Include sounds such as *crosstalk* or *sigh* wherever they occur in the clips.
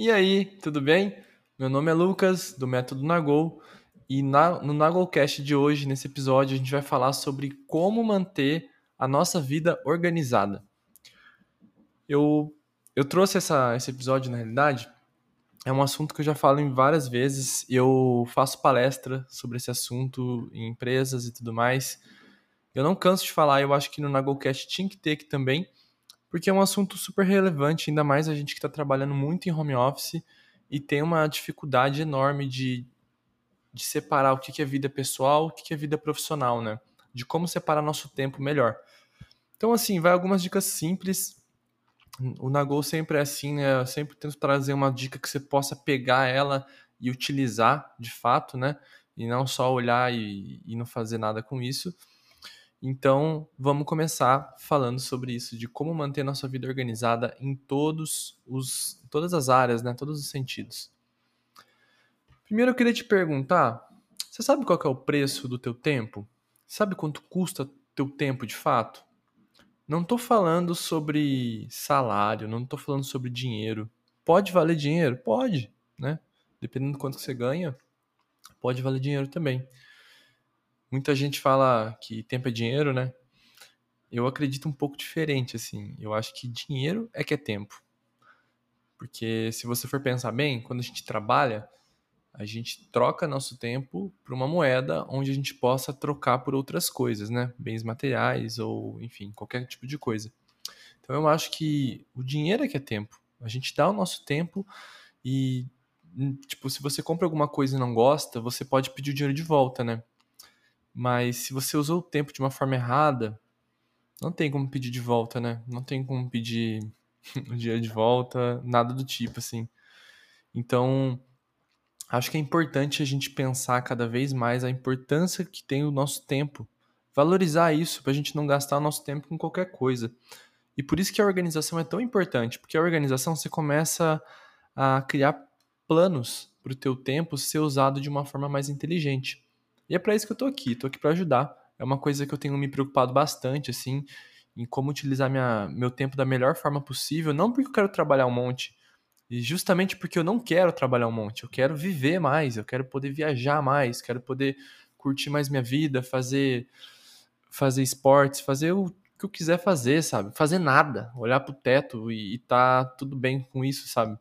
E aí, tudo bem? Meu nome é Lucas, do Método Nagol, e na, no Nagolcast de hoje, nesse episódio, a gente vai falar sobre como manter a nossa vida organizada. Eu, eu trouxe essa, esse episódio, na realidade, é um assunto que eu já falo em várias vezes, eu faço palestra sobre esse assunto em empresas e tudo mais. Eu não canso de falar, eu acho que no Nagolcast tinha que ter aqui também, porque é um assunto super relevante, ainda mais a gente que está trabalhando muito em home office e tem uma dificuldade enorme de, de separar o que é vida pessoal, o que é vida profissional, né? De como separar nosso tempo melhor. Então, assim, vai algumas dicas simples. O Nagol sempre é assim, né? Eu sempre tento trazer uma dica que você possa pegar ela e utilizar de fato, né? E não só olhar e, e não fazer nada com isso. Então, vamos começar falando sobre isso, de como manter nossa vida organizada em todos os, todas as áreas, né? Todos os sentidos. Primeiro eu queria te perguntar, você sabe qual é o preço do teu tempo? Sabe quanto custa teu tempo de fato? Não estou falando sobre salário, não estou falando sobre dinheiro. Pode valer dinheiro? Pode, né? Dependendo do quanto você ganha, pode valer dinheiro também. Muita gente fala que tempo é dinheiro, né? Eu acredito um pouco diferente, assim. Eu acho que dinheiro é que é tempo. Porque se você for pensar bem, quando a gente trabalha, a gente troca nosso tempo por uma moeda onde a gente possa trocar por outras coisas, né? Bens materiais ou, enfim, qualquer tipo de coisa. Então eu acho que o dinheiro é que é tempo. A gente dá o nosso tempo e, tipo, se você compra alguma coisa e não gosta, você pode pedir o dinheiro de volta, né? Mas se você usou o tempo de uma forma errada, não tem como pedir de volta, né? Não tem como pedir *laughs* o dinheiro de volta, nada do tipo, assim. Então, acho que é importante a gente pensar cada vez mais a importância que tem o nosso tempo. Valorizar isso para a gente não gastar o nosso tempo com qualquer coisa. E por isso que a organização é tão importante, porque a organização você começa a criar planos para o teu tempo ser usado de uma forma mais inteligente. E é para isso que eu tô aqui, tô aqui para ajudar. É uma coisa que eu tenho me preocupado bastante, assim, em como utilizar minha, meu tempo da melhor forma possível, não porque eu quero trabalhar um monte, e justamente porque eu não quero trabalhar um monte, eu quero viver mais, eu quero poder viajar mais, quero poder curtir mais minha vida, fazer fazer esportes, fazer o que eu quiser fazer, sabe? Fazer nada, olhar pro teto e, e tá tudo bem com isso, sabe?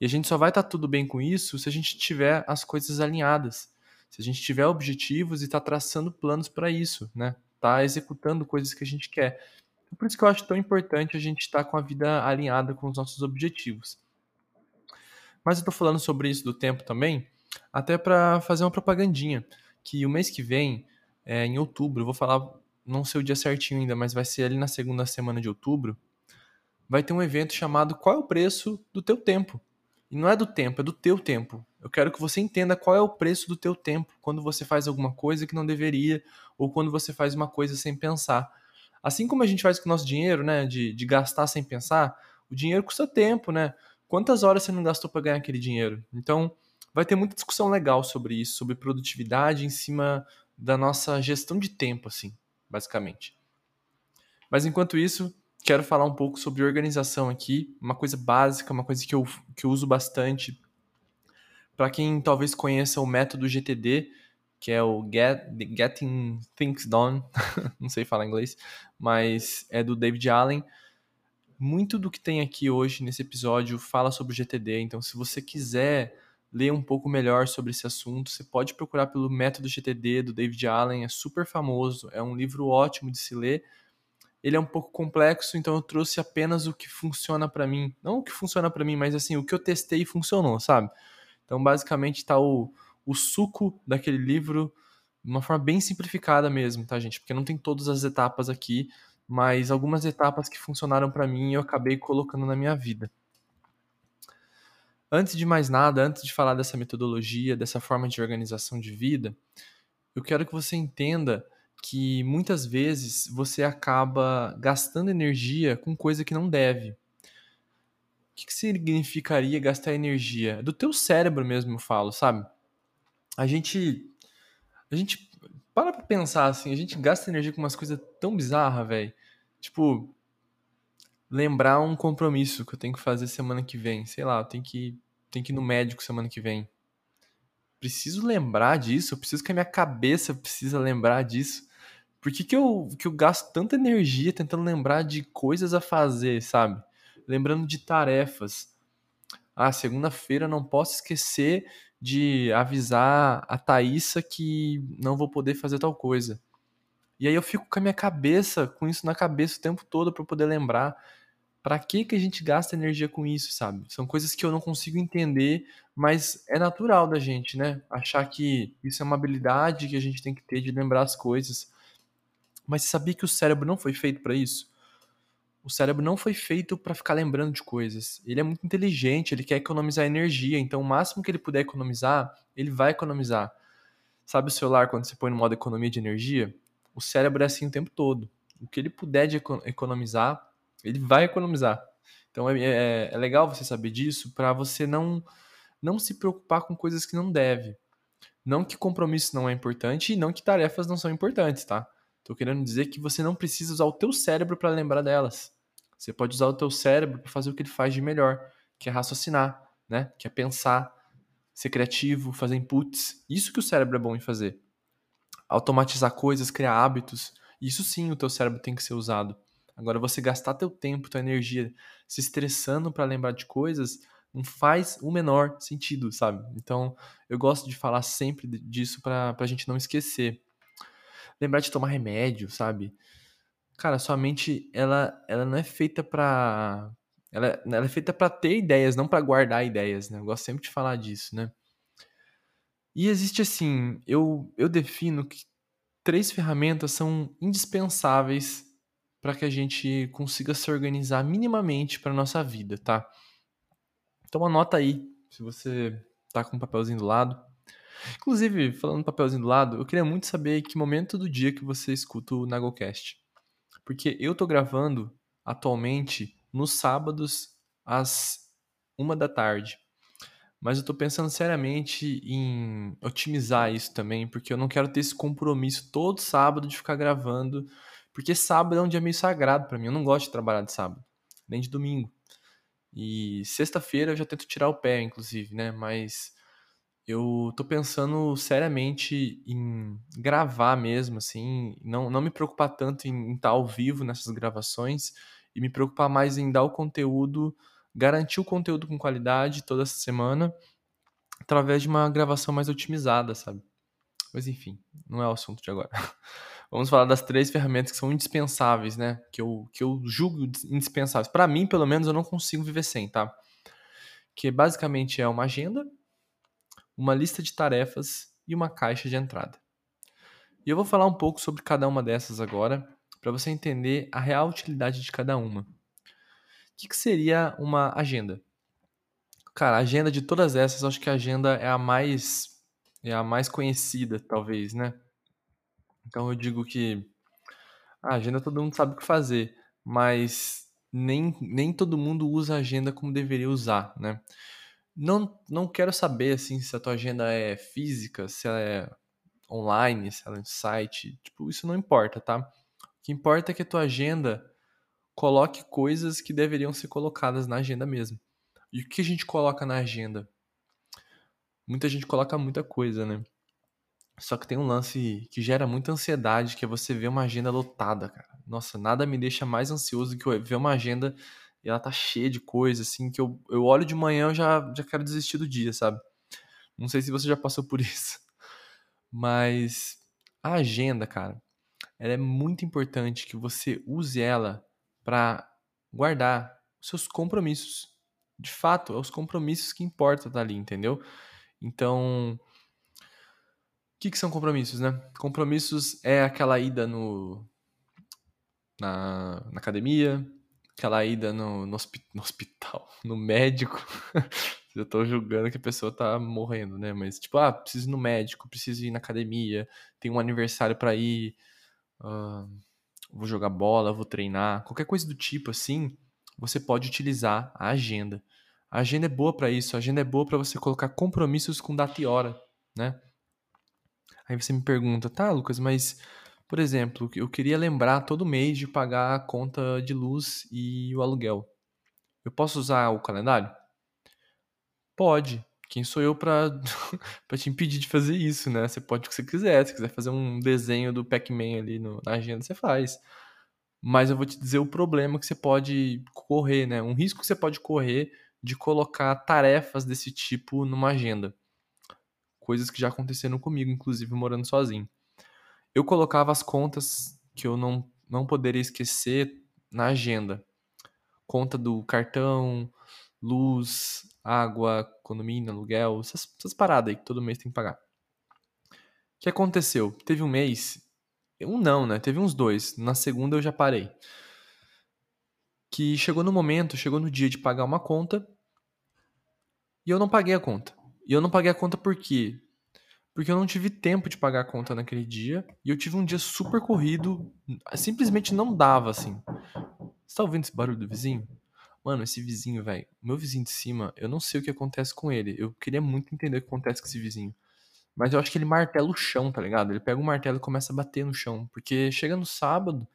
E a gente só vai estar tá tudo bem com isso se a gente tiver as coisas alinhadas se a gente tiver objetivos e está traçando planos para isso, né? Tá executando coisas que a gente quer. Então, por isso que eu acho tão importante a gente estar tá com a vida alinhada com os nossos objetivos. Mas eu estou falando sobre isso do tempo também, até para fazer uma propagandinha, que o mês que vem, é, em outubro, eu vou falar, não sei o dia certinho ainda, mas vai ser ali na segunda semana de outubro, vai ter um evento chamado Qual é o preço do teu tempo? E não é do tempo, é do teu tempo. Eu quero que você entenda qual é o preço do teu tempo quando você faz alguma coisa que não deveria ou quando você faz uma coisa sem pensar. Assim como a gente faz com o nosso dinheiro, né, de, de gastar sem pensar, o dinheiro custa tempo, né? Quantas horas você não gastou para ganhar aquele dinheiro? Então, vai ter muita discussão legal sobre isso, sobre produtividade em cima da nossa gestão de tempo, assim, basicamente. Mas enquanto isso, quero falar um pouco sobre organização aqui, uma coisa básica, uma coisa que eu, que eu uso bastante para quem talvez conheça o método GTD, que é o Get, Getting Things Done, *laughs* não sei falar inglês, mas é do David Allen. Muito do que tem aqui hoje nesse episódio fala sobre o GTD, então se você quiser ler um pouco melhor sobre esse assunto, você pode procurar pelo método GTD do David Allen, é super famoso, é um livro ótimo de se ler. Ele é um pouco complexo, então eu trouxe apenas o que funciona para mim, não o que funciona para mim, mas assim, o que eu testei e funcionou, sabe? Então, basicamente, está o, o suco daquele livro de uma forma bem simplificada mesmo, tá, gente? Porque não tem todas as etapas aqui, mas algumas etapas que funcionaram para mim eu acabei colocando na minha vida. Antes de mais nada, antes de falar dessa metodologia, dessa forma de organização de vida, eu quero que você entenda que muitas vezes você acaba gastando energia com coisa que não deve que, que significaria gastar energia? Do teu cérebro mesmo, eu falo, sabe? A gente. A gente. Para pra pensar assim, a gente gasta energia com umas coisas tão bizarras, velho. Tipo. lembrar um compromisso que eu tenho que fazer semana que vem. Sei lá, eu tenho que, tenho que ir no médico semana que vem. Preciso lembrar disso, eu preciso que a minha cabeça precisa lembrar disso. Por que, que, eu, que eu gasto tanta energia tentando lembrar de coisas a fazer, sabe? Lembrando de tarefas. Ah, segunda-feira não posso esquecer de avisar a Thaísa que não vou poder fazer tal coisa. E aí eu fico com a minha cabeça, com isso na cabeça o tempo todo para poder lembrar. Para que que a gente gasta energia com isso, sabe? São coisas que eu não consigo entender, mas é natural da gente, né? Achar que isso é uma habilidade que a gente tem que ter de lembrar as coisas. Mas você sabia que o cérebro não foi feito para isso? O cérebro não foi feito para ficar lembrando de coisas. Ele é muito inteligente, ele quer economizar energia, então o máximo que ele puder economizar, ele vai economizar. Sabe o celular quando você põe no modo economia de energia? O cérebro é assim o tempo todo. O que ele puder de economizar, ele vai economizar. Então é, é, é legal você saber disso para você não não se preocupar com coisas que não deve. Não que compromisso não é importante e não que tarefas não são importantes, tá? Tô querendo dizer que você não precisa usar o teu cérebro para lembrar delas. Você pode usar o teu cérebro para fazer o que ele faz de melhor, que é raciocinar, né? Que é pensar, ser criativo, fazer inputs. Isso que o cérebro é bom em fazer. Automatizar coisas, criar hábitos. Isso sim o teu cérebro tem que ser usado. Agora você gastar teu tempo, tua energia se estressando para lembrar de coisas, não faz o menor sentido, sabe? Então, eu gosto de falar sempre disso para a gente não esquecer. Lembrar de tomar remédio, sabe? Cara, sua mente, ela, ela não é feita pra. Ela, ela é feita para ter ideias, não para guardar ideias, né? Eu gosto sempre de falar disso, né? E existe assim, eu, eu defino que três ferramentas são indispensáveis para que a gente consiga se organizar minimamente para nossa vida, tá? Então anota aí, se você tá com um papelzinho do lado. Inclusive, falando do papelzinho do lado, eu queria muito saber que momento do dia que você escuta o Nagocast. Porque eu tô gravando atualmente nos sábados às uma da tarde. Mas eu tô pensando seriamente em otimizar isso também, porque eu não quero ter esse compromisso todo sábado de ficar gravando, porque sábado é um dia meio sagrado para mim. Eu não gosto de trabalhar de sábado, nem de domingo. E sexta-feira eu já tento tirar o pé, inclusive, né? Mas eu tô pensando seriamente em gravar mesmo, assim, não, não me preocupar tanto em, estar ao vivo nessas gravações e me preocupar mais em dar o conteúdo, garantir o conteúdo com qualidade toda semana, através de uma gravação mais otimizada, sabe? Mas enfim, não é o assunto de agora. *laughs* Vamos falar das três ferramentas que são indispensáveis, né? Que eu, que eu julgo indispensáveis. Para mim, pelo menos, eu não consigo viver sem, tá? Que basicamente é uma agenda, uma lista de tarefas e uma caixa de entrada. E eu vou falar um pouco sobre cada uma dessas agora, para você entender a real utilidade de cada uma. O que, que seria uma agenda? Cara, a agenda de todas essas, acho que a agenda é a mais é a mais conhecida, talvez, né? Então eu digo que a agenda todo mundo sabe o que fazer, mas nem, nem todo mundo usa a agenda como deveria usar, né? Não, não quero saber assim se a tua agenda é física, se ela é online, se ela é no site. Tipo, isso não importa, tá? O que importa é que a tua agenda coloque coisas que deveriam ser colocadas na agenda mesmo. E o que a gente coloca na agenda? Muita gente coloca muita coisa, né? Só que tem um lance que gera muita ansiedade, que é você ver uma agenda lotada, cara. Nossa, nada me deixa mais ansioso do que ver uma agenda e ela tá cheia de coisa, assim, que eu, eu olho de manhã eu já, já quero desistir do dia, sabe? Não sei se você já passou por *laughs* isso. Mas a agenda, cara, ela é muito importante que você use ela para guardar seus compromissos. De fato, é os compromissos que importam tá ali, entendeu? Então, o que, que são compromissos, né? Compromissos é aquela ida no na, na academia, aquela ida no, no, no hospital, *laughs* no médico. *laughs* Eu tô julgando que a pessoa tá morrendo, né? Mas, tipo, ah, preciso ir no médico, preciso ir na academia, tem um aniversário para ir, uh, vou jogar bola, vou treinar, qualquer coisa do tipo assim, você pode utilizar a agenda. A agenda é boa para isso, a agenda é boa para você colocar compromissos com data e hora, né? Aí você me pergunta, tá, Lucas, mas Por exemplo, eu queria lembrar todo mês de pagar a conta de luz e o aluguel. Eu posso usar o calendário? Pode. Quem sou eu *laughs* pra te impedir de fazer isso, né? Você pode o que você quiser. Se quiser fazer um desenho do Pac-Man ali no, na agenda, você faz. Mas eu vou te dizer o problema que você pode correr, né? Um risco que você pode correr de colocar tarefas desse tipo numa agenda. Coisas que já aconteceram comigo, inclusive morando sozinho eu colocava as contas que eu não, não poderia esquecer na agenda. Conta do cartão, luz, água, condomínio, aluguel, essas, essas paradas aí que todo mês tem que pagar. O que aconteceu? Teve um mês, um não, né? Teve uns dois. Na segunda eu já parei. Que chegou no momento, chegou no dia de pagar uma conta e eu não paguei a conta. E eu não paguei a conta por quê? Porque eu não tive tempo de pagar a conta naquele dia e eu tive um dia super corrido, simplesmente não dava assim. Você tá ouvindo esse barulho do vizinho? Mano, esse vizinho, velho, meu vizinho de cima, eu não sei o que acontece com ele. Eu queria muito entender o que acontece com esse vizinho. Mas eu acho que ele martela o chão, tá ligado? Ele pega o martelo e começa a bater no chão. Porque chega no sábado,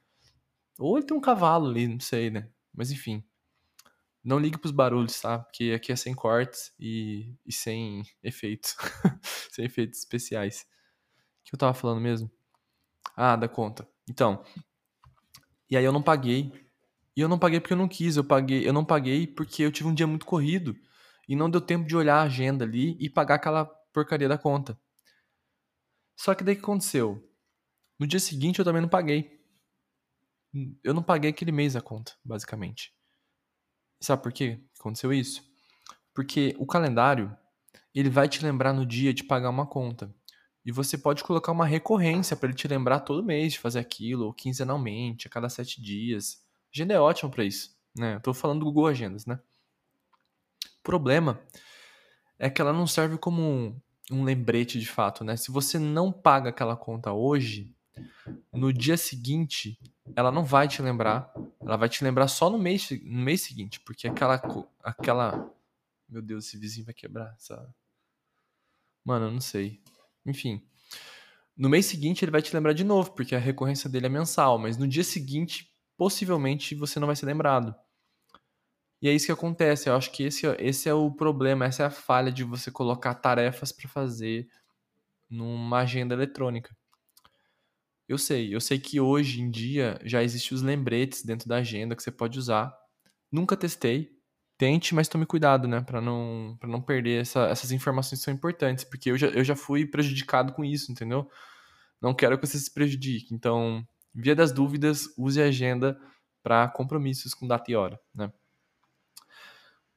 ou ele tem um cavalo ali, não sei, né? Mas enfim. Não ligue pros barulhos, tá? Porque aqui é sem cortes e, e sem efeitos. *laughs* sem efeitos especiais. O que eu tava falando mesmo? Ah, da conta. Então. E aí eu não paguei. E eu não paguei porque eu não quis. Eu paguei, eu não paguei porque eu tive um dia muito corrido. E não deu tempo de olhar a agenda ali e pagar aquela porcaria da conta. Só que daí que aconteceu? No dia seguinte eu também não paguei. Eu não paguei aquele mês a conta, basicamente. Sabe por que aconteceu isso? Porque o calendário, ele vai te lembrar no dia de pagar uma conta. E você pode colocar uma recorrência para ele te lembrar todo mês de fazer aquilo, ou quinzenalmente, a cada sete dias. Agenda é ótimo para isso, né? Eu tô falando do Google Agendas, né? O problema é que ela não serve como um, um lembrete de fato, né? Se você não paga aquela conta hoje, no dia seguinte, ela não vai te lembrar. Ela vai te lembrar só no mês, no mês seguinte, porque aquela. aquela Meu Deus, esse vizinho vai quebrar. Mano, eu não sei. Enfim. No mês seguinte, ele vai te lembrar de novo, porque a recorrência dele é mensal, mas no dia seguinte, possivelmente, você não vai ser lembrado. E é isso que acontece. Eu acho que esse, esse é o problema, essa é a falha de você colocar tarefas para fazer numa agenda eletrônica. Eu sei, eu sei que hoje em dia já existem os lembretes dentro da agenda que você pode usar. Nunca testei. Tente, mas tome cuidado, né? Pra não, pra não perder essa, essas informações que são importantes. Porque eu já, eu já fui prejudicado com isso, entendeu? Não quero que você se prejudique. Então, via das dúvidas, use a agenda para compromissos com data e hora, né?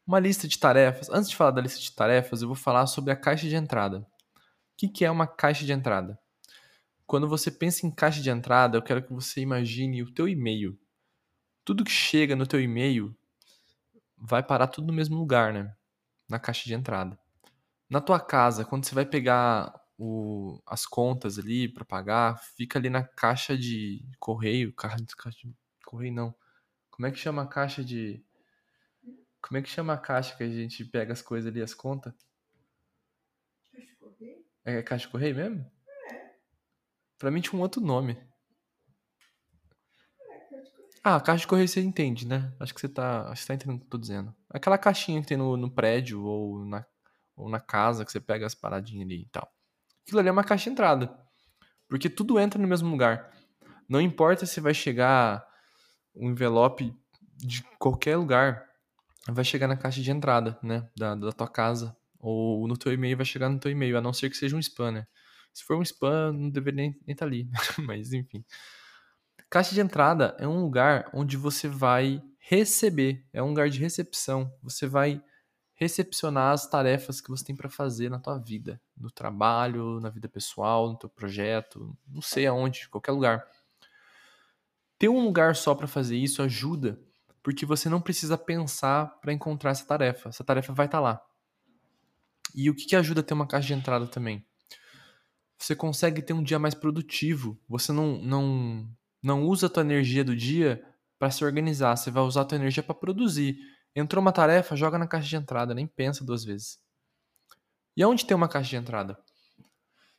Uma lista de tarefas. Antes de falar da lista de tarefas, eu vou falar sobre a caixa de entrada. O que, que é uma caixa de entrada? Quando você pensa em caixa de entrada, eu quero que você imagine o teu e-mail. Tudo que chega no teu e-mail vai parar tudo no mesmo lugar, né? Na caixa de entrada. Na tua casa, quando você vai pegar o, as contas ali para pagar, fica ali na caixa de correio, caixa de, caixa de correio não. Como é que chama a caixa de Como é que chama a caixa que a gente pega as coisas ali, as contas? Caixa de correio? É caixa de correio mesmo? Pra mim tinha um outro nome. Ah, caixa de correio você entende, né? Acho que você tá, acho que tá entendendo o que eu tô dizendo. Aquela caixinha que tem no, no prédio ou na, ou na casa que você pega as paradinhas ali e tal. Aquilo ali é uma caixa de entrada. Porque tudo entra no mesmo lugar. Não importa se vai chegar um envelope de qualquer lugar, vai chegar na caixa de entrada, né? Da, da tua casa. Ou no teu e-mail vai chegar no teu e-mail, a não ser que seja um spam, né? Se for um spam, não deveria nem estar tá ali. *laughs* Mas enfim. Caixa de entrada é um lugar onde você vai receber, é um lugar de recepção. Você vai recepcionar as tarefas que você tem para fazer na tua vida, no trabalho, na vida pessoal, no teu projeto, não sei aonde, qualquer lugar. Ter um lugar só para fazer isso ajuda, porque você não precisa pensar para encontrar essa tarefa. Essa tarefa vai estar tá lá. E o que, que ajuda a ter uma caixa de entrada também? Você consegue ter um dia mais produtivo. Você não, não, não usa a tua energia do dia para se organizar, você vai usar a tua energia para produzir. Entrou uma tarefa, joga na caixa de entrada, nem pensa duas vezes. E aonde tem uma caixa de entrada?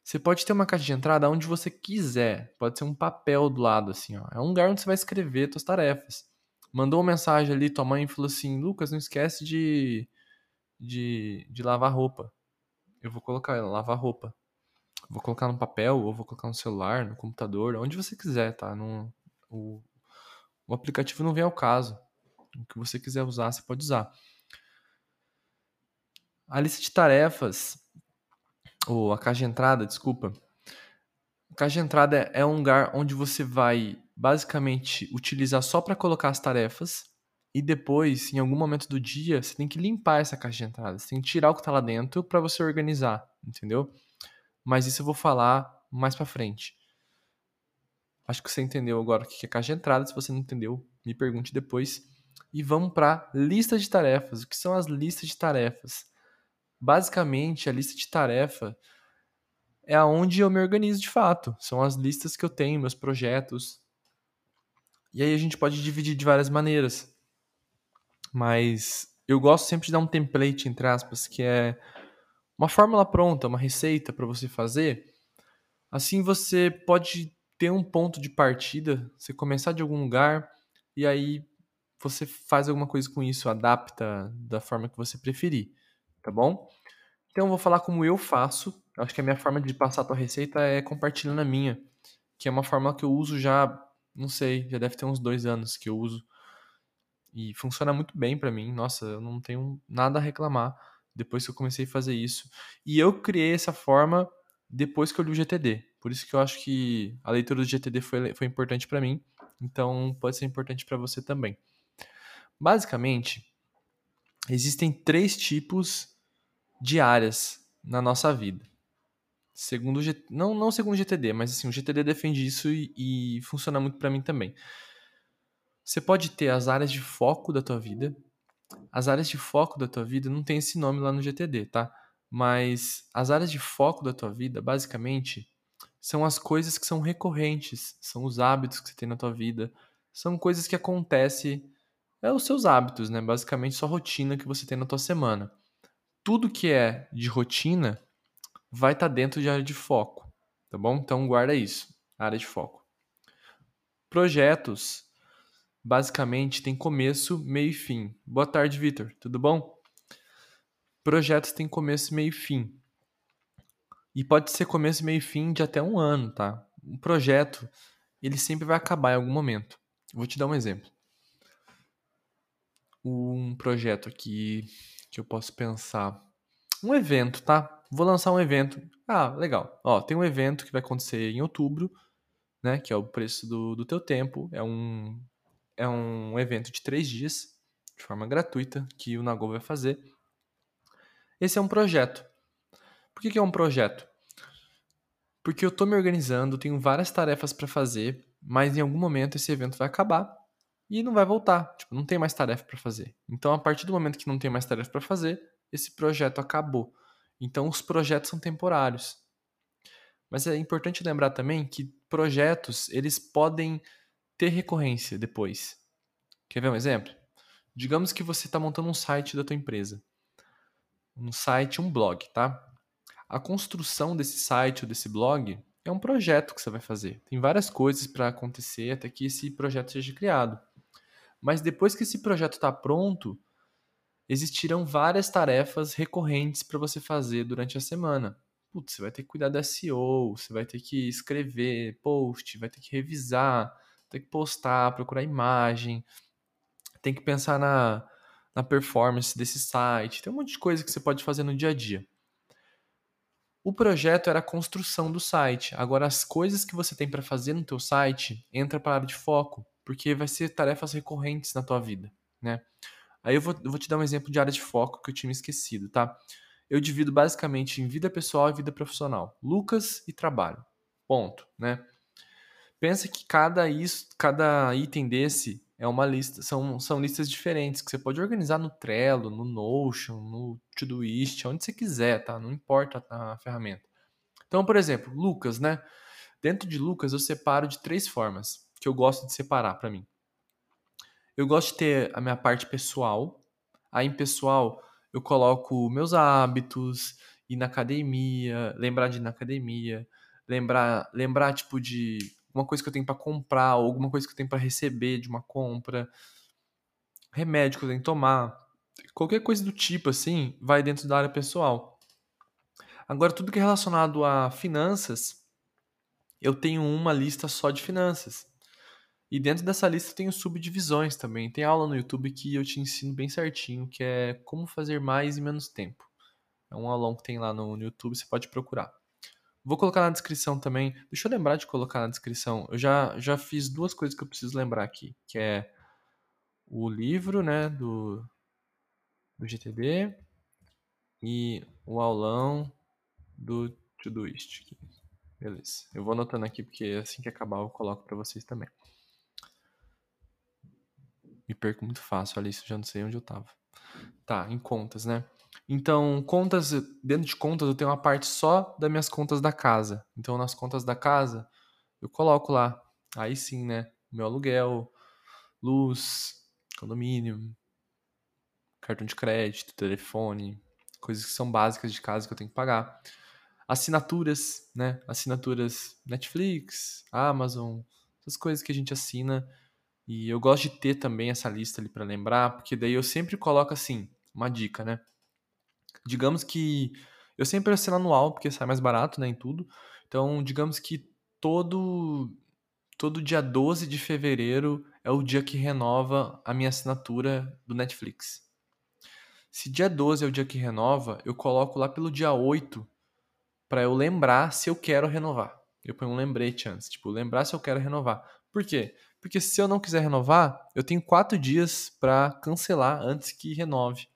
Você pode ter uma caixa de entrada onde você quiser. Pode ser um papel do lado, assim, ó. É um lugar onde você vai escrever suas tarefas. Mandou uma mensagem ali, tua mãe falou assim: Lucas, não esquece de, de, de lavar roupa. Eu vou colocar ela, lavar roupa. Vou colocar no papel, ou vou colocar no celular, no computador, onde você quiser, tá? No, o, o aplicativo não vem ao caso. O que você quiser usar, você pode usar. A lista de tarefas ou a caixa de entrada, desculpa. A caixa de entrada é um lugar onde você vai basicamente utilizar só para colocar as tarefas e depois, em algum momento do dia, você tem que limpar essa caixa de entrada. Você tem que tirar o que está lá dentro para você organizar, entendeu? Mas isso eu vou falar mais para frente. Acho que você entendeu agora o que é caixa de entrada. Se você não entendeu, me pergunte depois. E vamos para lista de tarefas. O que são as listas de tarefas? Basicamente, a lista de tarefa é aonde eu me organizo de fato. São as listas que eu tenho, meus projetos. E aí a gente pode dividir de várias maneiras. Mas eu gosto sempre de dar um template, entre aspas, que é uma fórmula pronta, uma receita para você fazer. Assim você pode ter um ponto de partida, você começar de algum lugar e aí você faz alguma coisa com isso, adapta da forma que você preferir tá bom? Então eu vou falar como eu faço. Acho que a minha forma de passar a tua receita é compartilhando a minha, que é uma forma que eu uso já, não sei, já deve ter uns dois anos que eu uso. E funciona muito bem para mim. Nossa, eu não tenho nada a reclamar depois que eu comecei a fazer isso. E eu criei essa forma depois que eu li o GTD. Por isso que eu acho que a leitura do GTD foi, foi importante para mim. Então pode ser importante para você também. Basicamente, existem três tipos de áreas na nossa vida. Segundo G... não, não segundo o GTD, mas assim, o GTD defende isso e, e funciona muito para mim também. Você pode ter as áreas de foco da tua vida. As áreas de foco da tua vida não tem esse nome lá no GTD, tá? Mas as áreas de foco da tua vida, basicamente, são as coisas que são recorrentes, são os hábitos que você tem na tua vida, são coisas que acontecem, é os seus hábitos, né? Basicamente, sua rotina que você tem na tua semana tudo que é de rotina vai estar tá dentro de área de foco, tá bom? Então guarda isso, área de foco. Projetos basicamente tem começo, meio e fim. Boa tarde, Vitor. Tudo bom? Projetos tem começo, meio e fim. E pode ser começo, meio e fim de até um ano, tá? Um projeto, ele sempre vai acabar em algum momento. Vou te dar um exemplo. Um projeto aqui que eu posso pensar? Um evento, tá? Vou lançar um evento. Ah, legal. Ó, tem um evento que vai acontecer em outubro, né? Que é o preço do, do teu tempo. É um, é um evento de três dias, de forma gratuita, que o Nagol vai fazer. Esse é um projeto. Por que, que é um projeto? Porque eu estou me organizando, tenho várias tarefas para fazer, mas em algum momento esse evento vai acabar e não vai voltar. Tipo, não tem mais tarefa para fazer. Então, a partir do momento que não tem mais tarefa para fazer, esse projeto acabou. Então, os projetos são temporários. Mas é importante lembrar também que projetos, eles podem ter recorrência depois. Quer ver um exemplo? Digamos que você está montando um site da tua empresa. Um site, um blog, tá? A construção desse site ou desse blog é um projeto que você vai fazer. Tem várias coisas para acontecer até que esse projeto seja criado. Mas depois que esse projeto está pronto, existirão várias tarefas recorrentes para você fazer durante a semana. Putz, você vai ter que cuidar da SEO, você vai ter que escrever post, vai ter que revisar, ter que postar, procurar imagem, tem que pensar na, na performance desse site, tem um monte de coisa que você pode fazer no dia a dia. O projeto era a construção do site. Agora, as coisas que você tem para fazer no teu site entra para a área de foco porque vai ser tarefas recorrentes na tua vida, né? Aí eu vou, eu vou te dar um exemplo de área de foco que eu tinha esquecido, tá? Eu divido basicamente em vida pessoal e vida profissional. Lucas e trabalho. Ponto, né? Pensa que cada, is, cada item desse é uma lista, são, são listas diferentes que você pode organizar no Trello, no Notion, no Todoist, onde você quiser, tá? Não importa a ferramenta. Então, por exemplo, Lucas, né? Dentro de Lucas eu separo de três formas que eu gosto de separar para mim. Eu gosto de ter a minha parte pessoal. Aí em pessoal eu coloco meus hábitos ir na academia, lembrar de ir na academia, lembrar, lembrar tipo de uma coisa que eu tenho para comprar, ou alguma coisa que eu tenho para receber de uma compra, remédio que eu tenho que tomar, qualquer coisa do tipo assim, vai dentro da área pessoal. Agora tudo que é relacionado a finanças, eu tenho uma lista só de finanças. E dentro dessa lista tem subdivisões também. Tem aula no YouTube que eu te ensino bem certinho, que é como fazer mais em menos tempo. É um aulão que tem lá no YouTube, você pode procurar. Vou colocar na descrição também. Deixa eu lembrar de colocar na descrição. Eu já, já fiz duas coisas que eu preciso lembrar aqui, que é o livro, né, do, do GTD e o aulão do Todoist. Beleza. Eu vou anotando aqui porque assim que acabar eu coloco para vocês também. Me perco muito fácil, ali, já não sei onde eu tava. Tá, em contas, né? Então, contas, dentro de contas eu tenho uma parte só das minhas contas da casa. Então, nas contas da casa, eu coloco lá. Aí sim, né? Meu aluguel, luz, condomínio, cartão de crédito, telefone, coisas que são básicas de casa que eu tenho que pagar. Assinaturas, né? Assinaturas Netflix, Amazon, essas coisas que a gente assina. E eu gosto de ter também essa lista ali para lembrar, porque daí eu sempre coloco assim, uma dica, né? Digamos que eu sempre assino anual, porque sai mais barato, né, em tudo. Então, digamos que todo todo dia 12 de fevereiro é o dia que renova a minha assinatura do Netflix. Se dia 12 é o dia que renova, eu coloco lá pelo dia 8 para eu lembrar se eu quero renovar. Eu ponho um lembrete antes, tipo, lembrar se eu quero renovar. Por quê? Porque se eu não quiser renovar, eu tenho quatro dias para cancelar antes que renove.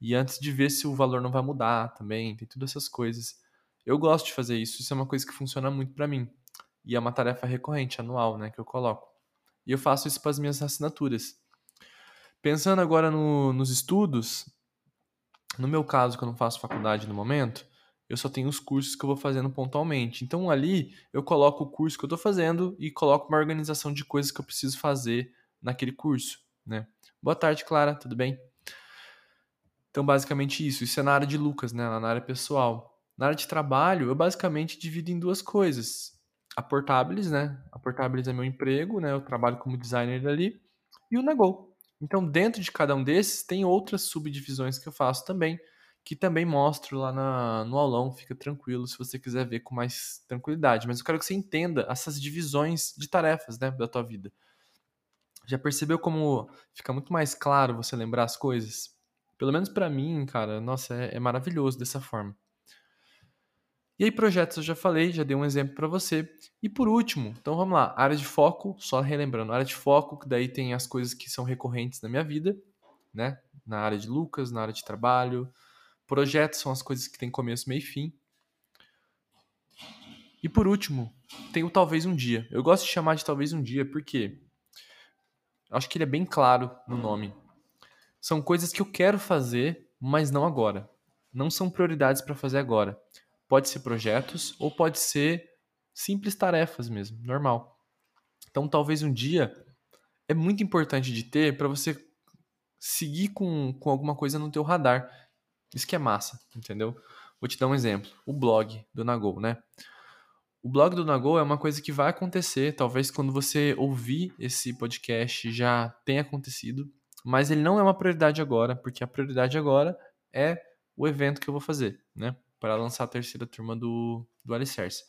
E antes de ver se o valor não vai mudar também, tem todas essas coisas. Eu gosto de fazer isso, isso é uma coisa que funciona muito para mim. E é uma tarefa recorrente, anual, né, que eu coloco. E eu faço isso para as minhas assinaturas. Pensando agora no, nos estudos, no meu caso, que eu não faço faculdade no momento, eu só tenho os cursos que eu vou fazendo pontualmente. Então ali eu coloco o curso que eu estou fazendo e coloco uma organização de coisas que eu preciso fazer naquele curso. Né? Boa tarde, Clara, tudo bem? Então, basicamente isso. Isso é na área de Lucas, né? na área pessoal. Na área de trabalho, eu basicamente divido em duas coisas a Portabilis, né? A Portabilis é meu emprego, né? Eu trabalho como designer ali. E o Nagol. Então, dentro de cada um desses, tem outras subdivisões que eu faço também, que também mostro lá na, no aulão. Fica tranquilo se você quiser ver com mais tranquilidade. Mas eu quero que você entenda essas divisões de tarefas, né? Da tua vida. Já percebeu como fica muito mais claro você lembrar as coisas? Pelo menos para mim, cara, nossa, é, é maravilhoso dessa forma. E aí, projetos, eu já falei, já dei um exemplo para você. E por último, então vamos lá, área de foco, só relembrando, área de foco, que daí tem as coisas que são recorrentes na minha vida, né? Na área de Lucas, na área de trabalho. Projetos são as coisas que têm começo, meio e fim. E por último, tem o talvez um dia. Eu gosto de chamar de talvez um dia porque acho que ele é bem claro no nome. São coisas que eu quero fazer, mas não agora. Não são prioridades para fazer agora. Pode ser projetos ou pode ser simples tarefas mesmo, normal. Então, talvez um dia é muito importante de ter para você seguir com, com alguma coisa no teu radar. Isso que é massa, entendeu? Vou te dar um exemplo. O blog do Nagol, né? O blog do Nagol é uma coisa que vai acontecer, talvez quando você ouvir esse podcast já tenha acontecido, mas ele não é uma prioridade agora, porque a prioridade agora é o evento que eu vou fazer, né? para lançar a terceira turma do, do Alicerce.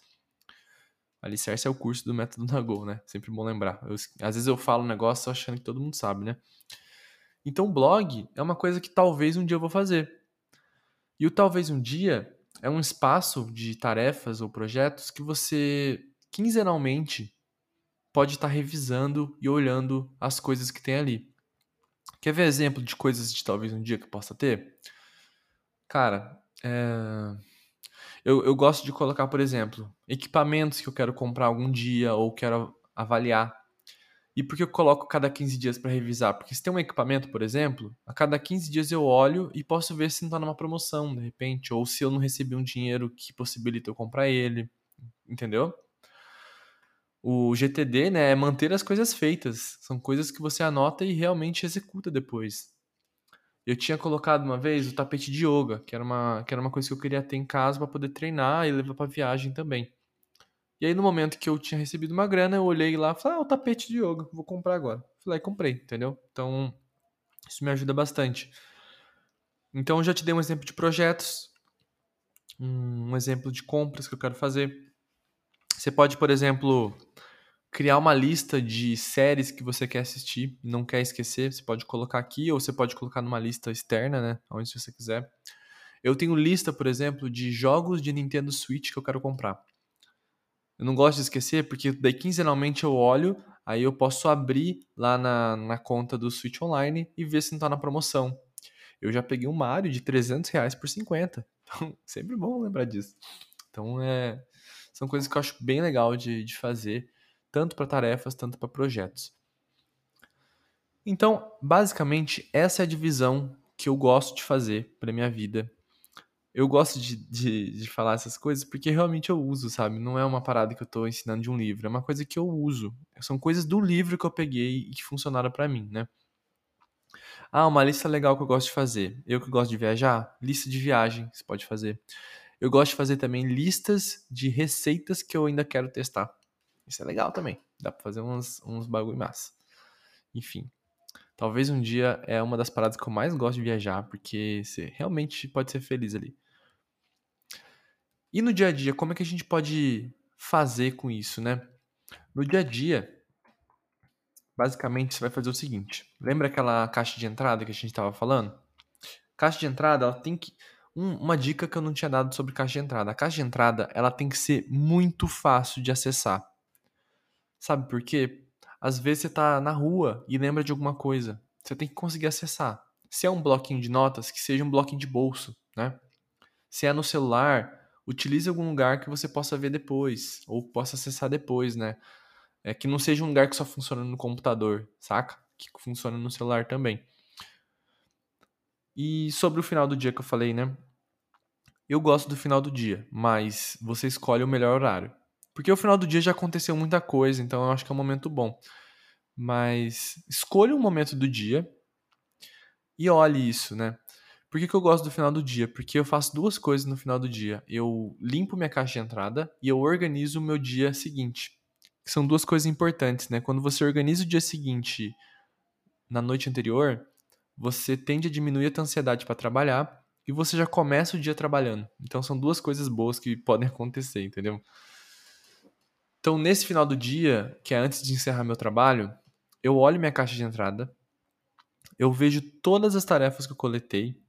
Alicerce é o curso do método *laughs* Nagol, né? Sempre bom lembrar. Eu, às vezes eu falo um negócio achando que todo mundo sabe, né? Então, blog é uma coisa que talvez um dia eu vou fazer. E o talvez um dia é um espaço de tarefas ou projetos que você quinzenalmente pode estar revisando e olhando as coisas que tem ali. Quer ver exemplo de coisas de talvez um dia que possa ter? Cara, é... Eu, eu gosto de colocar, por exemplo, equipamentos que eu quero comprar algum dia ou quero avaliar. E por que eu coloco cada 15 dias para revisar? Porque se tem um equipamento, por exemplo, a cada 15 dias eu olho e posso ver se não está numa promoção, de repente, ou se eu não recebi um dinheiro que possibilita eu comprar ele, entendeu? O GTD, né, é manter as coisas feitas. São coisas que você anota e realmente executa depois. eu tinha colocado uma vez o tapete de yoga, que era uma, que era uma coisa que eu queria ter em casa para poder treinar e levar para viagem também. E aí, no momento que eu tinha recebido uma grana, eu olhei lá e falei, ah, o tapete de yoga, vou comprar agora. Fui lá e comprei, entendeu? Então, isso me ajuda bastante. Então, já te dei um exemplo de projetos, um exemplo de compras que eu quero fazer. Você pode, por exemplo, criar uma lista de séries que você quer assistir e não quer esquecer. Você pode colocar aqui ou você pode colocar numa lista externa, né? Onde você quiser. Eu tenho lista, por exemplo, de jogos de Nintendo Switch que eu quero comprar. Eu não gosto de esquecer porque daí quinzenalmente eu olho, aí eu posso abrir lá na, na conta do Switch Online e ver se não tá na promoção. Eu já peguei um Mario de 300 reais por 50. *laughs* Então, sempre bom lembrar disso. Então, é, são coisas que eu acho bem legal de, de fazer tanto para tarefas, tanto para projetos. Então, basicamente, essa é a divisão que eu gosto de fazer para minha vida. Eu gosto de, de, de, falar essas coisas porque realmente eu uso, sabe? Não é uma parada que eu estou ensinando de um livro, é uma coisa que eu uso. São coisas do livro que eu peguei e que funcionaram para mim, né? Ah, uma lista legal que eu gosto de fazer. Eu que gosto de viajar, lista de viagem você pode fazer. Eu gosto de fazer também listas de receitas que eu ainda quero testar. Isso é legal também. Dá pra fazer uns, uns bagulho massa. Enfim. Talvez um dia é uma das paradas que eu mais gosto de viajar, porque você realmente pode ser feliz ali. E no dia a dia, como é que a gente pode fazer com isso, né? No dia a dia, basicamente você vai fazer o seguinte: lembra aquela caixa de entrada que a gente estava falando? Caixa de entrada, ela tem que. Um, uma dica que eu não tinha dado sobre caixa de entrada. A caixa de entrada, ela tem que ser muito fácil de acessar. Sabe por quê? Às vezes você tá na rua e lembra de alguma coisa. Você tem que conseguir acessar. Se é um bloquinho de notas, que seja um bloquinho de bolso, né? Se é no celular, utilize algum lugar que você possa ver depois, ou possa acessar depois, né? É que não seja um lugar que só funciona no computador, saca? Que funciona no celular também. E sobre o final do dia que eu falei, né? Eu gosto do final do dia, mas você escolhe o melhor horário. Porque o final do dia já aconteceu muita coisa, então eu acho que é um momento bom. Mas escolha um momento do dia e olhe isso, né? Por que, que eu gosto do final do dia? Porque eu faço duas coisas no final do dia. Eu limpo minha caixa de entrada e eu organizo o meu dia seguinte. São duas coisas importantes, né? Quando você organiza o dia seguinte na noite anterior, você tende a diminuir a tua ansiedade para trabalhar e você já começa o dia trabalhando. Então são duas coisas boas que podem *laughs* acontecer, entendeu? Então, nesse final do dia, que é antes de encerrar meu trabalho, eu olho minha caixa de entrada, eu vejo todas as tarefas que eu coletei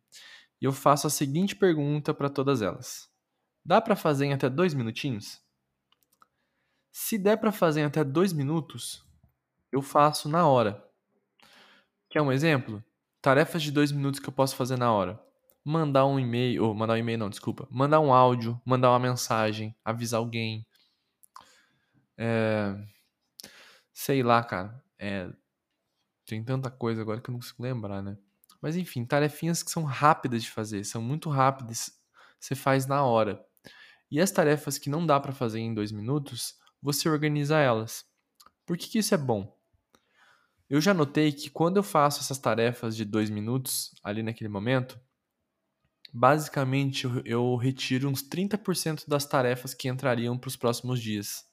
e eu faço a seguinte pergunta para todas elas: Dá para fazer em até dois minutinhos? Se der para fazer em até dois minutos, eu faço na hora. Quer um exemplo? Tarefas de dois minutos que eu posso fazer na hora. Mandar um e-mail, ou mandar um e-mail não, desculpa. Mandar um áudio, mandar uma mensagem, avisar alguém, é... Sei lá, cara. É... Tem tanta coisa agora que eu não consigo lembrar, né? Mas enfim, tarefinhas que são rápidas de fazer, são muito rápidas, você faz na hora. E as tarefas que não dá para fazer em dois minutos, você organiza elas. Por que, que isso é bom? Eu já notei que quando eu faço essas tarefas de dois minutos, ali naquele momento, basicamente eu, retiro uns 30% das tarefas que entrariam para os próximos dias.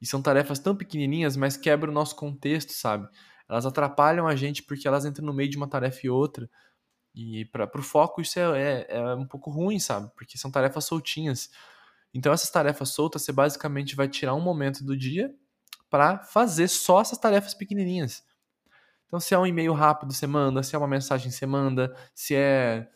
E são tarefas tão pequenininhas, mas quebram o nosso contexto, sabe? Elas atrapalham a gente porque elas entram no meio de uma tarefa e outra. E para o foco isso é, é, é, um pouco ruim, sabe? Porque são tarefas soltinhas. Então essas tarefas soltas, você basicamente vai tirar um momento do dia para fazer só essas tarefas pequenininhas. Então se é um e-mail rápido, você manda. Se é uma mensagem, você manda. Se é,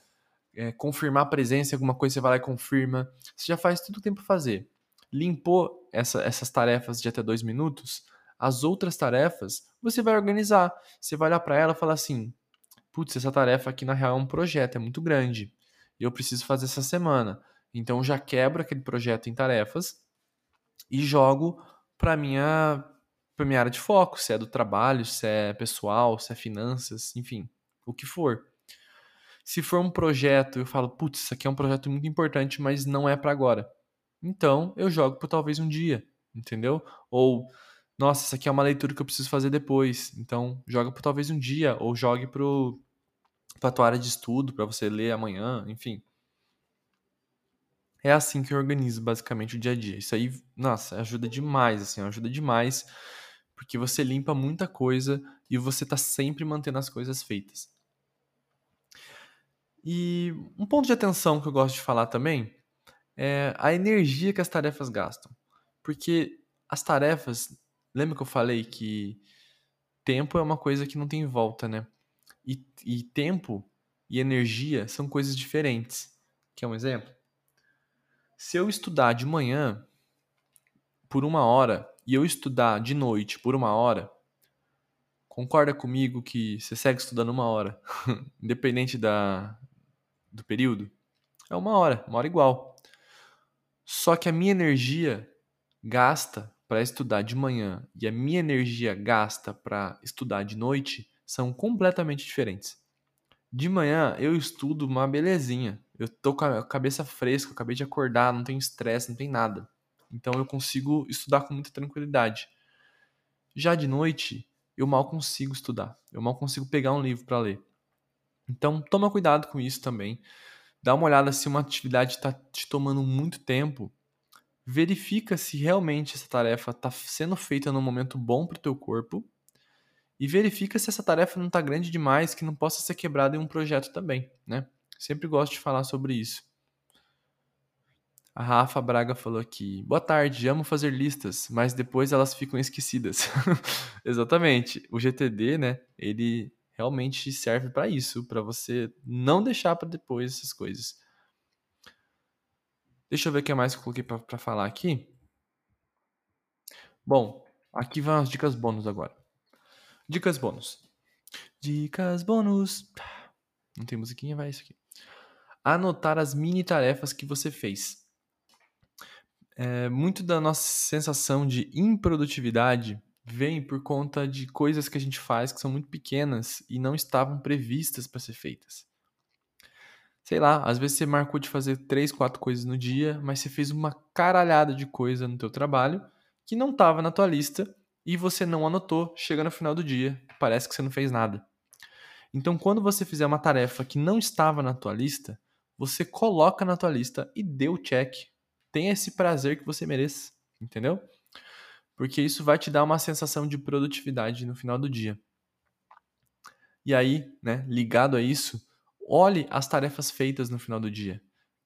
é confirmar a presença alguma coisa, você vai lá e confirma. Você já faz tudo o tempo fazer limpou essa, essas tarefas de até dois minutos, as outras tarefas você vai organizar. Você vai olhar para ela e falar assim: putz, essa tarefa aqui na real é um projeto, é muito grande. E eu preciso fazer essa semana. Então já quebro aquele projeto em tarefas e jogo para minha minha área de foco, se é do trabalho, se é pessoal, se é finanças, enfim, o que for. Se for um projeto, eu falo, putz, isso aqui é um projeto muito importante, mas não é para agora. Então, eu jogo por talvez um dia, entendeu? Ou, nossa, isso aqui é uma leitura que eu preciso fazer depois. Então, joga por talvez um dia, ou jogue para tua área de estudo, para você ler amanhã, enfim. É assim que eu organizo basicamente o dia a dia. Isso aí, nossa, ajuda demais, assim, ajuda demais, porque você limpa muita coisa e você tá sempre mantendo as coisas feitas. E um ponto de atenção que eu gosto de falar também é a energia que as tarefas gastam. Porque as tarefas, lembra que eu falei que tempo é uma coisa que não tem volta, né? E, e tempo e energia são coisas diferentes. Quer um exemplo? Se eu estudar de manhã por uma hora e eu estudar de noite por uma hora, concorda comigo que você segue estudando uma hora, *laughs* independente da, do período? É uma hora, uma hora igual. Só que a minha energia gasta para estudar de manhã e a minha energia gasta para estudar de noite são completamente diferentes. De manhã eu estudo uma belezinha. Eu tô com a cabeça fresca, acabei de acordar, não tenho estresse, não tem nada. Então eu consigo estudar com muita tranquilidade. Já de noite, eu mal consigo estudar. Eu mal consigo pegar um livro para ler. Então toma cuidado com isso também. Dá uma olhada se uma atividade está te tomando muito tempo. Verifica se realmente essa tarefa está sendo feita num momento bom para o teu corpo e verifica se essa tarefa não está grande demais que não possa ser quebrada em um projeto também, né? Sempre gosto de falar sobre isso. A Rafa Braga falou aqui: Boa tarde, amo fazer listas, mas depois elas ficam esquecidas. *laughs* Exatamente. O GTD, né? Ele realmente serve para isso, para você não deixar para depois essas coisas. Deixa eu ver o que mais que eu coloquei para falar aqui. Bom, aqui vão as dicas bônus agora. Dicas bônus. Dicas bônus. Não tem musiquinha, vai isso aqui. Anotar as mini tarefas que você fez. É, muito da nossa sensação de improdutividade vem por conta de coisas que a gente faz que são muito pequenas e não estavam previstas para ser feitas. Sei lá, às vezes você marcou de fazer três, quatro coisas no dia, mas você fez uma caralhada de coisa no teu trabalho que não estava na tua lista e você não anotou, chega no final do dia, parece que você não fez nada. Então, quando você fizer uma tarefa que não estava na tua lista, você coloca na tua lista e dê o check. Tenha esse prazer que você merece, entendeu? Porque isso vai te dar uma sensação de produtividade no final do dia. E aí, né, ligado a isso, olhe as tarefas feitas no final do dia,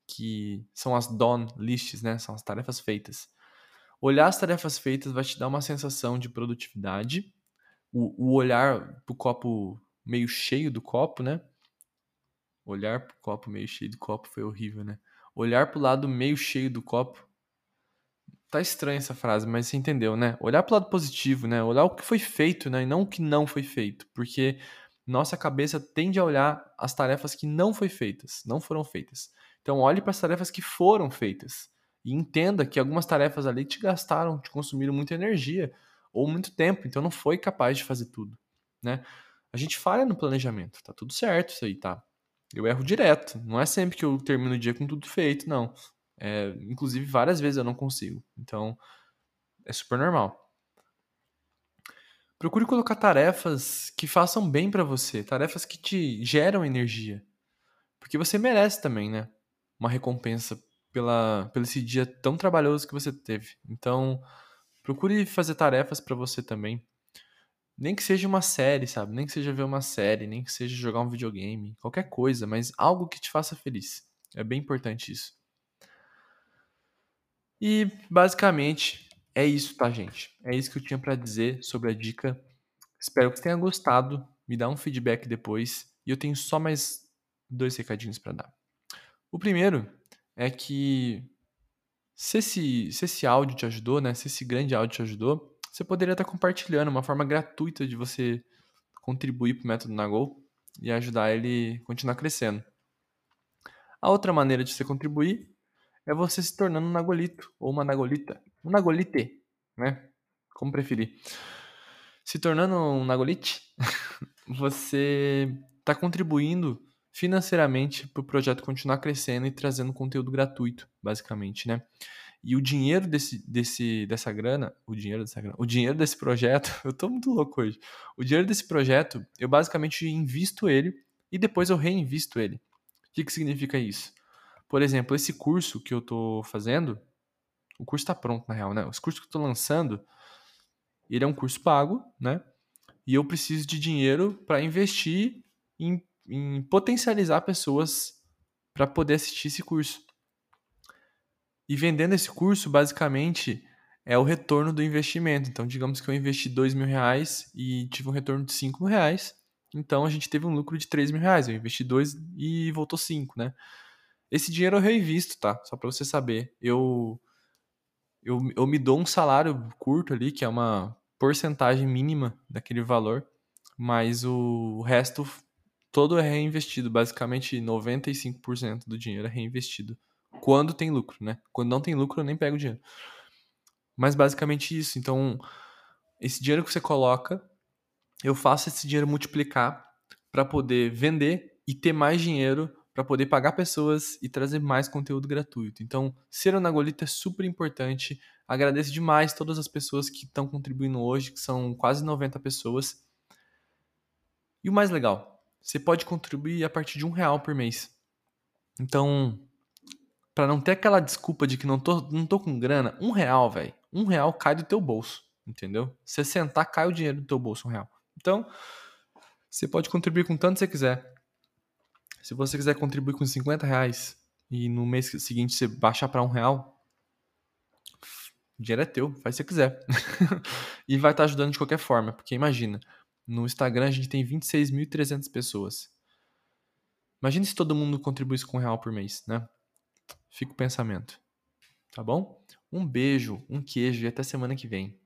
que são as done lists, né, são as tarefas feitas. Olhar as tarefas feitas vai te dar uma sensação de produtividade. O, o olhar pro copo meio cheio do copo, né? Olhar pro copo meio cheio do copo foi horrível, né? Olhar pro lado meio cheio do copo. Tá estranha essa frase, mas você entendeu, né? Olhar pro lado positivo, né? Olhar o que foi feito, né? E não o que não foi feito. Porque nossa cabeça tende a olhar as tarefas que não foi feitas, não foram feitas. Então olhe para as tarefas que foram feitas. E entenda que algumas tarefas ali te gastaram, te consumiram muita energia ou muito tempo, então não foi capaz de fazer tudo, né? A gente falha no planejamento, tá tudo certo isso aí, tá? Eu erro direto, não é sempre que eu termino o dia com tudo feito, não. É, inclusive, várias vezes eu não consigo. Então, é super normal. Procure colocar tarefas que façam bem para você, tarefas que te geram energia. Porque você merece também, né? Uma recompensa pela, pelo esse dia tão trabalhoso que você teve. Então, procure fazer tarefas para você também. Nem que seja uma série, sabe? Nem que seja ver uma série, nem que seja jogar um videogame, qualquer coisa, mas algo que te faça feliz. É bem importante isso. E basicamente é isso, tá, gente? É isso que eu tinha para dizer sobre a dica. Espero que você tenha gostado. Me dá um feedback depois. E eu tenho só mais dois recadinhos para dar. O primeiro é que se esse, se esse áudio te ajudou, né? Se esse grande áudio te ajudou, você poderia estar compartilhando uma forma gratuita de você contribuir para o método Nagol e ajudar ele a continuar crescendo. A outra maneira de você contribuir é você se tornando um Nagolito ou uma Nagolita. Um Nagolite, né? Como preferir. Se tornando um Nagolite, *laughs* você está contribuindo financeiramente para o projeto continuar crescendo e trazendo conteúdo gratuito, basicamente, né? E o dinheiro desse, desse, dessa grana, o dinheiro dessa grana, o dinheiro desse projeto, *laughs* eu tô muito louco hoje. O dinheiro desse projeto, eu basicamente invisto ele e depois eu reinvisto ele. O que, que significa isso? Por exemplo, esse curso que eu estou fazendo, o curso está pronto na real, né? Esse curso que eu estou lançando, ele é um curso pago, né? E eu preciso de dinheiro para investir em, em potencializar pessoas para poder assistir esse curso. E vendendo esse curso, basicamente, é o retorno do investimento. Então, digamos que eu investi dois mil reais e tive um retorno de cinco mil reais. Então, a gente teve um lucro de três mil reais. Eu investi dois e voltou cinco, né? Esse dinheiro eu reinvisto, tá? Só para você saber. Eu, eu, eu me dou um salário curto ali, que é uma porcentagem mínima daquele valor, mas o resto todo é reinvestido. Basicamente, 95% do dinheiro é reinvestido. Quando tem lucro, né? Quando não tem lucro, eu nem pego o dinheiro. Mas basicamente isso. Então, esse dinheiro que você coloca, eu faço esse dinheiro multiplicar para poder vender e ter mais dinheiro para poder pagar pessoas e trazer mais conteúdo gratuito. Então, ser o Nagolito é super importante. Agradeço demais todas as pessoas que estão contribuindo hoje, que são quase 90 pessoas. E o mais legal, você pode contribuir a partir de um real por mês. Então, para não ter aquela desculpa de que não tô, não tô com grana, um real, velho, um real cai do teu bolso, entendeu? Você sentar, cai o dinheiro do teu bolso, um real. Então, você pode contribuir com tanto você quiser. Se você quiser contribuir com 50 reais e no mês seguinte você baixar para um real, o dinheiro é teu, faz que você quiser. *laughs* e vai estar tá ajudando de qualquer forma, porque imagina, no Instagram a gente tem 26.300 pessoas. Imagina se todo mundo contribuísse com um real por mês, né? Fica o pensamento. Tá bom? Um beijo, um queijo e até semana que vem.